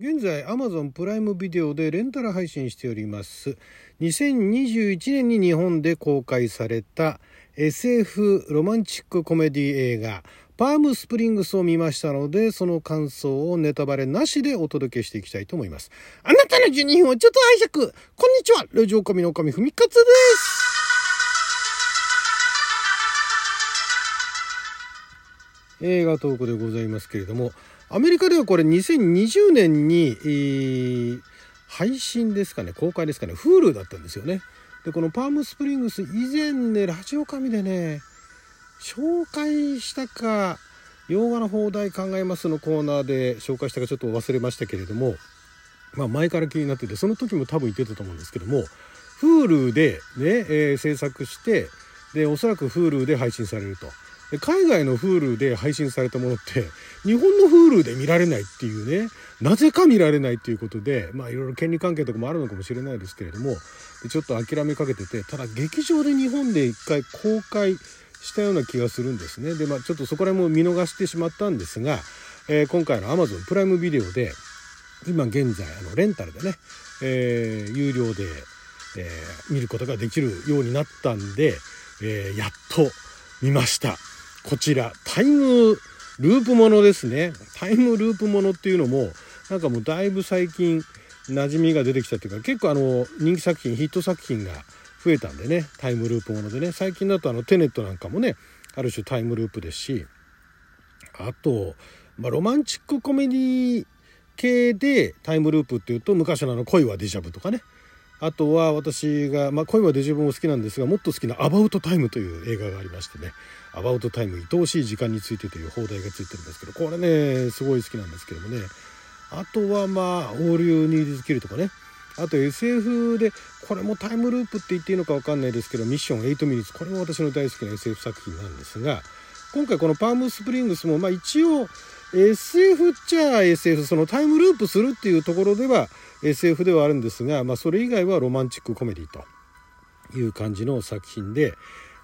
現在 Amazon プライムビデオでレンタル配信しております。2021年に日本で公開された SF ロマンチックコメディ映画パームスプリングスを見ましたのでその感想をネタバレなしでお届けしていきたいと思います。あなたの12分をちょっと拝借。こんにちは。ラジオ神の神ふみかつです。映画トークでございますけれどもアメリカではこれ2020年に、えー、配信ですかね公開ですかね Hulu だったんですよねでこのパームスプリングス以前ねラジオ神でね紹介したか洋画の放題考えますのコーナーで紹介したかちょっと忘れましたけれどもまあ前から気になっててその時も多分言ってたと思うんですけども Hulu でね、えー、制作してでおそらく Hulu で配信されると。海外の Hulu で配信されたものって日本の Hulu で見られないっていうねなぜか見られないっていうことでまあいろいろ権利関係とかもあるのかもしれないですけれどもちょっと諦めかけててただ劇場で日本で一回公開したような気がするんですねでまあちょっとそこら辺も見逃してしまったんですが、えー、今回の Amazon プライムビデオで今現在あのレンタルでね、えー、有料で、えー、見ることができるようになったんで、えやっと見ました。こちらタイムループものですね。タイムループものっていうのもなんかもうだいぶ最近馴染みが出てきたっていうか結構あの人気作品ヒット作品が増えたんでねタイムループものでね。最近だとあのテネットなんかもねある種タイムループですしあと、まあ、ロマンチックコメディ系でタイムループっていうと昔のあの恋はデジャブとかね。あとは私が、まあ、恋はデジャブも好きなんですがもっと好きなアバウトタイムという映画がありましてね。アバウトタイム愛おしい時間についてという放題がついてるんですけどこれねすごい好きなんですけどもね。あとはまあ「オール・ユー・ニーズ・キル」とかね。あと SF でこれもタイムループって言っていいのか分かんないですけど「ミッション8ミニッツ」これも私の大好きな SF 作品なんですが今回この「パームスプリングスも」まあ一応 SF っちゃ SF そのタイムループするっていうところでは SF ではあるんですが、まあ、それ以外はロマンチックコメディという感じの作品で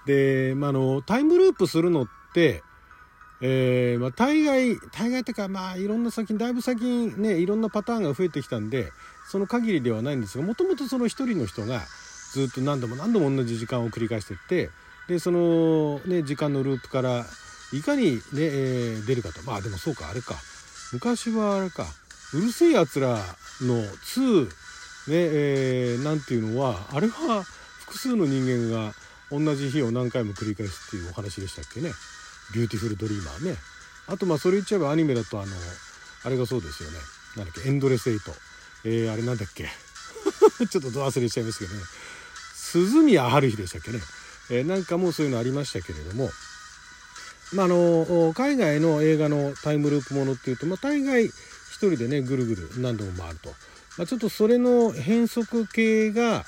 で、まあ、のタイムループするのって、えーまあ、大概大概っていうかまあいろんな作品だいぶ最近ねいろんなパターンが増えてきたんでその限りではないんですがもともとその一人の人がずっと何度も何度も同じ時間を繰り返してってでその、ね、時間のループからいかにね、えー、出るかと。まあでもそうかあれか。昔はあれか。うる星やつらの2ねえー、なんていうのはあれは複数の人間が同じ日を何回も繰り返すっていうお話でしたっけね。ビューティフルドリーマーね。あとまあそれ言っちゃえばアニメだとあのあれがそうですよね。なんだっけエンドレスエイトえー、あれなんだっけ。ちょっとど忘れしちゃいますけどね。鈴宮春日でしたっけね、えー、なんかもうそういうのありましたけれども。まあ、あの海外の映画のタイムループものっていうと、まあ、大概一人でねぐるぐる何度も回ると、まあ、ちょっとそれの変則系が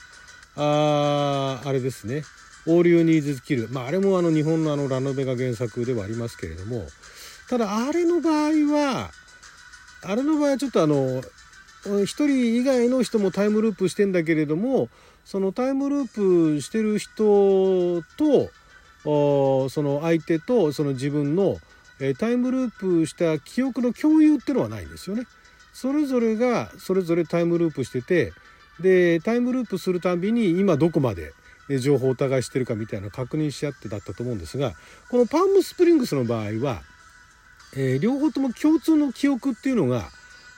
ああれですね「オールユーニーズ・キル」まああれもあの日本のあのラノベが原作ではありますけれども。ただあれの場合はあれの場合はちょっとあの一人以外の人もタイムループしてんだけれどもそのタイムループしてる人とその相手とその自分のタイムループした記憶の共有っていうのはないんですよね。それぞれがそれぞれタイムループしててでタイムループするたびに今どこまで情報をお互いしてるかみたいな確認し合ってだったと思うんですがこのパームスプリングスの場合は、えー、両方とも共通の記憶っていうのが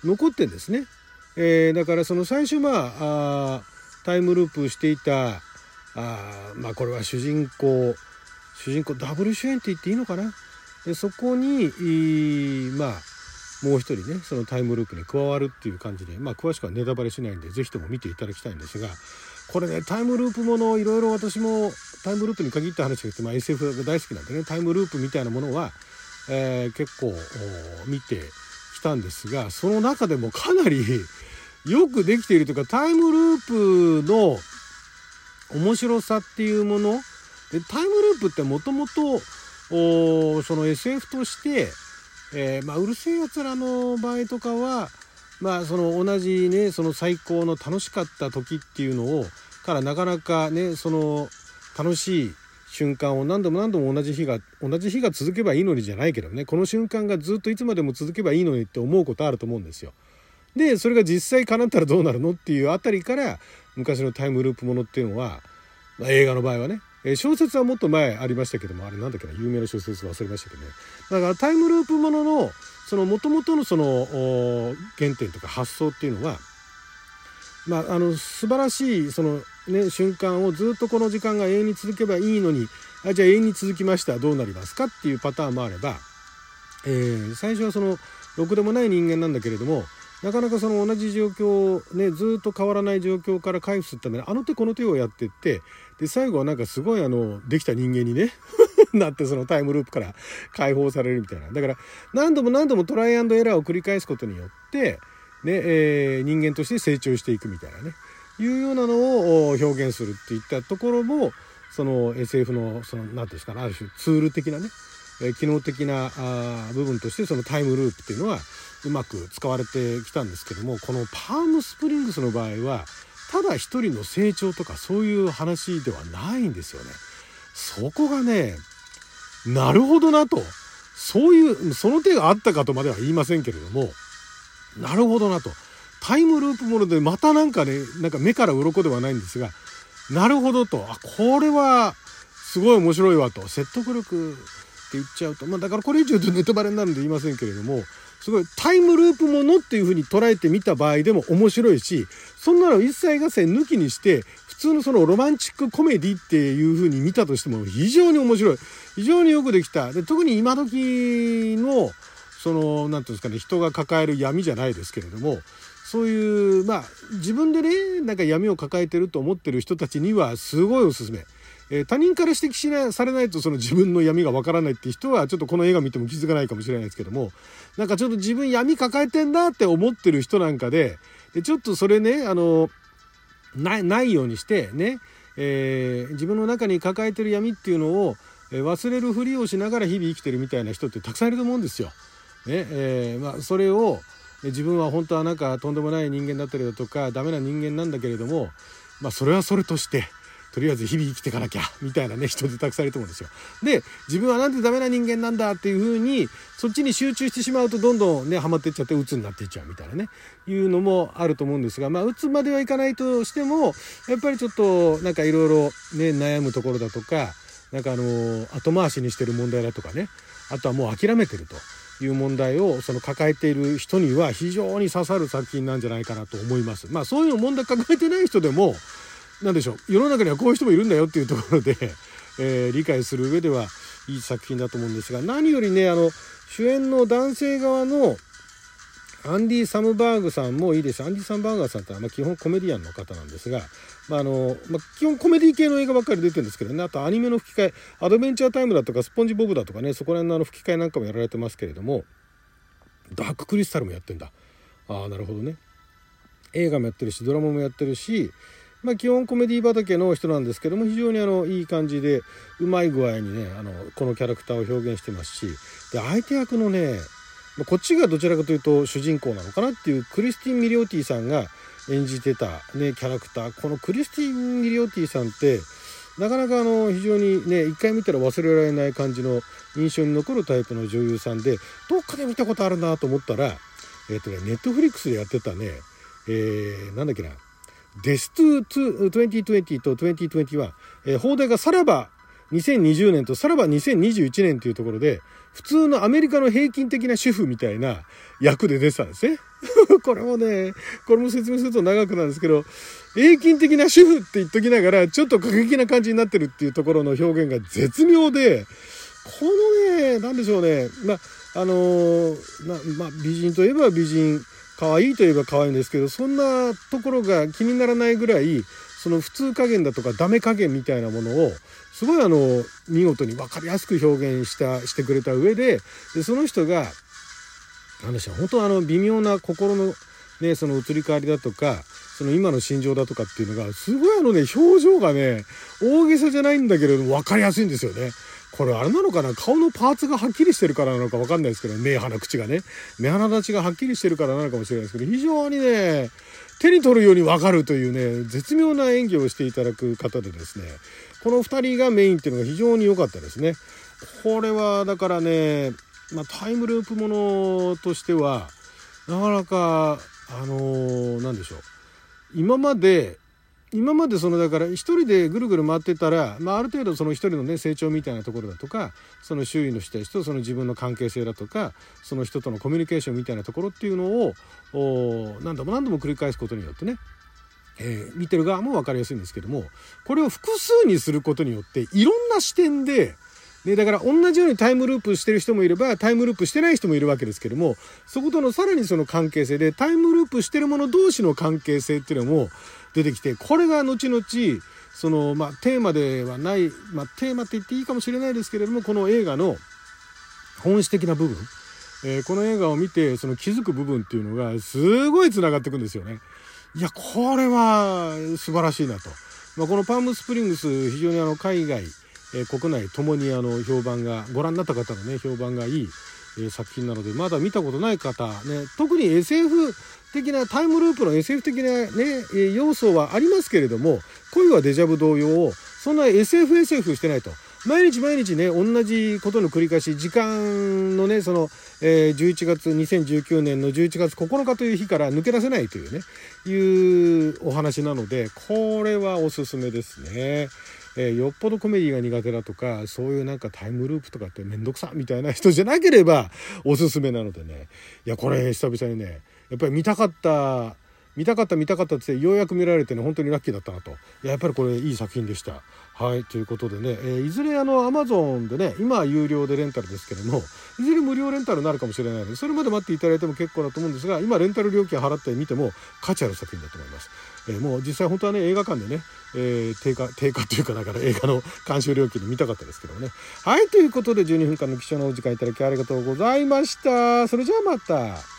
残ってんですね。えー、だからその最初まあタイムループしていたあまあこれは主人公主人公ダブル主演って言っていいのかな？でそこにまあもう一人ねそのタイムループに加わるっていう感じでまあ詳しくはネタバレしないんで是非とも見ていただきたいんですがこれねタイムループものいろいろ私もタイムループに限った話が言って、まあ、SF が大好きなんでねタイムループみたいなものは、えー、結構見てきたんですがその中でもかなりよくできているというかタイムループの面白さっていうものでタイムループってもともとその SF として、えー、まあ、うるせえやつらの場合とかは、まあ、その同じねその最高の楽しかった時っていうのをからなかなかねその楽しい瞬間を何度も何度も同じ日が同じ日が続けばいいのにじゃないけどねこの瞬間がずっといつまでも続けばいいのにって思うことあると思うんですよ。でそれが実際叶ったらどうなるのっていうあたりから昔のタイムループものっていうのは、まあ、映画の場合はねえ小説はもっと前ありましたけどもあれなんだっけな有名な小説忘れましたけどね。だからタイムループもののその元々のその原点とか発想っていうのはまああの素晴らしいそのね瞬間をずっとこの時間が永遠に続けばいいのにあじゃあ永遠に続きましたどうなりますかっていうパターンもあれば、えー、最初はそのろくでもない人間なんだけれどもなかなかその同じ状況ねずっと変わらない状況から回復するためにあの手この手をやってってで最後はなんかすごいあのできた人間にね なってそのタイムループから 解放されるみたいな。だから何度も何度もトライアンドエラーを繰り返すことによってねえー、人間として成長していくみたいなね。いうようなのを表現するっていったところもその SF のその何て言うんですかねある種ツール的なね、え機能的なあ部分としてそのタイムループっていうのはうまく使われてきたんですけどもこのパームスプリングスの場合はただ一人の成長とかそういう話ではないんですよね。そこがねなるほどなと。そういうその手があったかとまでは言いませんけれどもなるほどなと。タイムループものでまたなんかねなんか目から鱗ではないんですがなるほどと。あこれはすごい面白いわと。説得力って言っちゃうと。まあだからこれ以上言うとネタバレになるんで言いませんけれどもすごいタイムループものっていう風に捉えてみた場合でも面白いしそんなの一切合切抜きにして普通のそのロマンチックコメディっていう風に見たとしても非常に面白い非常によくできたで特に今時のその何て言うんですかね人が抱える闇じゃないですけれどもそういうまあ自分でねなんか闇を抱えてると思ってる人たちにはすごいおすすめ。えー、他人から指摘しなされないとその自分の闇がわからないっていう人はちょっとこの映画見ても気づかないかもしれないですけどもなんかちょっと自分闇抱えてんなって思ってる人なんかででちょっとそれねあのないようにしてね、えー、自分の中に抱えてる闇っていうのを忘れるふりをしながら日々生きてるみたいな人ってたくさんいると思うんですよ。ねえー、まあ、それを自分は本当はなんかとんでもない人間だったりだとかダメな人間なんだけれども、まあ、それはそれとしてとりあえず日々生きていかなきゃみたいなね人でたくさんいると思うんですよ。で自分はなんでダメな人間なんだっていうふうにそっちに集中してしまうとどんどんねハマっていっちゃって鬱になっていっちゃうみたいなねいうのもあると思うんですがまあ鬱まではいかないとしてもやっぱりちょっとなんかいろいろね悩むところだとかなんかあの後回しにしてる問題だとかねあとはもう諦めてると。いう問題をその抱えている人には非常に刺さる作品なんじゃないかなと思います。まあそういう問題抱えてない人でも何でしょう。世の中にはこういう人もいるんだよっていうところで、えー、理解する上ではいい作品だと思うんですが何よりねあの主演の男性側のアンディ・サムバーグさんもいいです。アンディ・サムバーガーさんってのは、ま、基本コメディアンの方なんですが、まああのまあ、基本コメディ系の映画ばっかり出てるんですけどね。あとアニメの吹き替えアドベンチャータイムだとかスポンジボブだとかねそこら辺のあの吹き替えなんかもやられてますけれどもダーククリスタルもやってんだ。ああなるほどね。映画もやってるしドラマもやってるしまあ、基本コメディ畑の人なんですけども非常にあのいい感じでうまい具合にねあのこのキャラクターを表現してますしで相手役のねこっちがどちらかというと主人公なのかなっていうクリスティン・ミリオティさんが演じてた、ね、キャラクター。このクリスティン・ミリオティさんってなかなかあの非常にね一回見たら忘れられない感じの印象に残るタイプの女優さんでどっかで見たことあるなと思ったらえっ、とねネットフリックスでやってたねえー、なんだっけなデストゥ2020と2021、えー、放題がさらば2020年とさらば2021年というところで、普通のアメリカの平均的な主婦みたいな役で出てたんですね。これもね、これも説明すると長くなるんですけど、平均的な主婦って言っときながら、ちょっと過激な感じになってるっていうところの表現が絶妙で、このね、なんでしょうね、まあ、あのー、まあ、美人といえば美人、可愛いといえば可愛いんですけどそんなところが気にならないぐらいその普通加減だとかダメ加減みたいなものをすごいあの見事に分かりやすく表現したしてくれた上ででその人が何でしょう本当あの微妙な心のねその移り変わりだとかその今の心情だとかっていうのがすごいあのね表情がね大げさじゃないんだけれども分かりやすいんですよね。これあれなのかな？顔のパーツがはっきりしてるからなのか分かんないですけど目鼻口がね。目鼻立ちがはっきりしてるからなのかもしれないですけど非常にね手に取るように分かるというね絶妙な演技をしていただく方でですねこの2人がメインっていうのが非常に良かったですね。これはだからね、まあ、タイムループものとしてはなかなかあの何でしょう。今まで今までそのだから一人でぐるぐる回ってたら、まあ、ある程度その一人のね成長みたいなところだとかその周囲の人たちとその自分の関係性だとかその人とのコミュニケーションみたいなところっていうのを何度も何度も繰り返すことによってねえー、見てる側も分かりやすいんですけどもこれを複数にすることによっていろんな視点ででだから同じようにタイムループしてる人もいればタイムループしてない人もいるわけですけどもそことのさらにその関係性でタイムループしてる者同士の関係性っていうのも出てきてこれが後々その、まあ、テーマではない、まあ、テーマって言っていいかもしれないですけれどもこの映画の本質的な部分、えー、この映画を見てその気づく部分っていうのがすごいつながっていくんですよね。いやこれは素晴らしいなと。まあ、このパームスプリングス非常にあの海外、え、国内ともにあの評判がご覧になった方のね評判がいい、え、作品なのでまだ見たことない方ね特に SF 的なタイムループの SF 的なねえ要素はありますけれども恋はデジャブ同様そんな SFSF してないと。毎日毎日ね同じことの繰り返し時間のねその、えー、11月2019年の11月9日という日から抜け出せないというねいうお話なのでこれはおすすめですね。えー、よっぽどコメディが苦手だとかそういうなんかタイムループとかって面倒くさみたいな人じゃなければおすすめなのでねいやこれ久々にねやっぱり見たかった見たかった見たかったってようやく見られてね本当にラッキーだったなとやっぱりこれいい作品でした。はいということでね、えー、いずれあのアマゾンでね今は有料でレンタルですけどもいずれ無料レンタルになるかもしれないのでそれまで待っていただいても結構だと思うんですが今レンタル料金払ってみても価値ある作品だと思います。えー、もう実際本当はね映画館でね、えー、定価定価というかだから映画の監修料金で見たかったですけどもねはいということで12分間の貴重なお時間いただきありがとうございましたそれじゃあまた。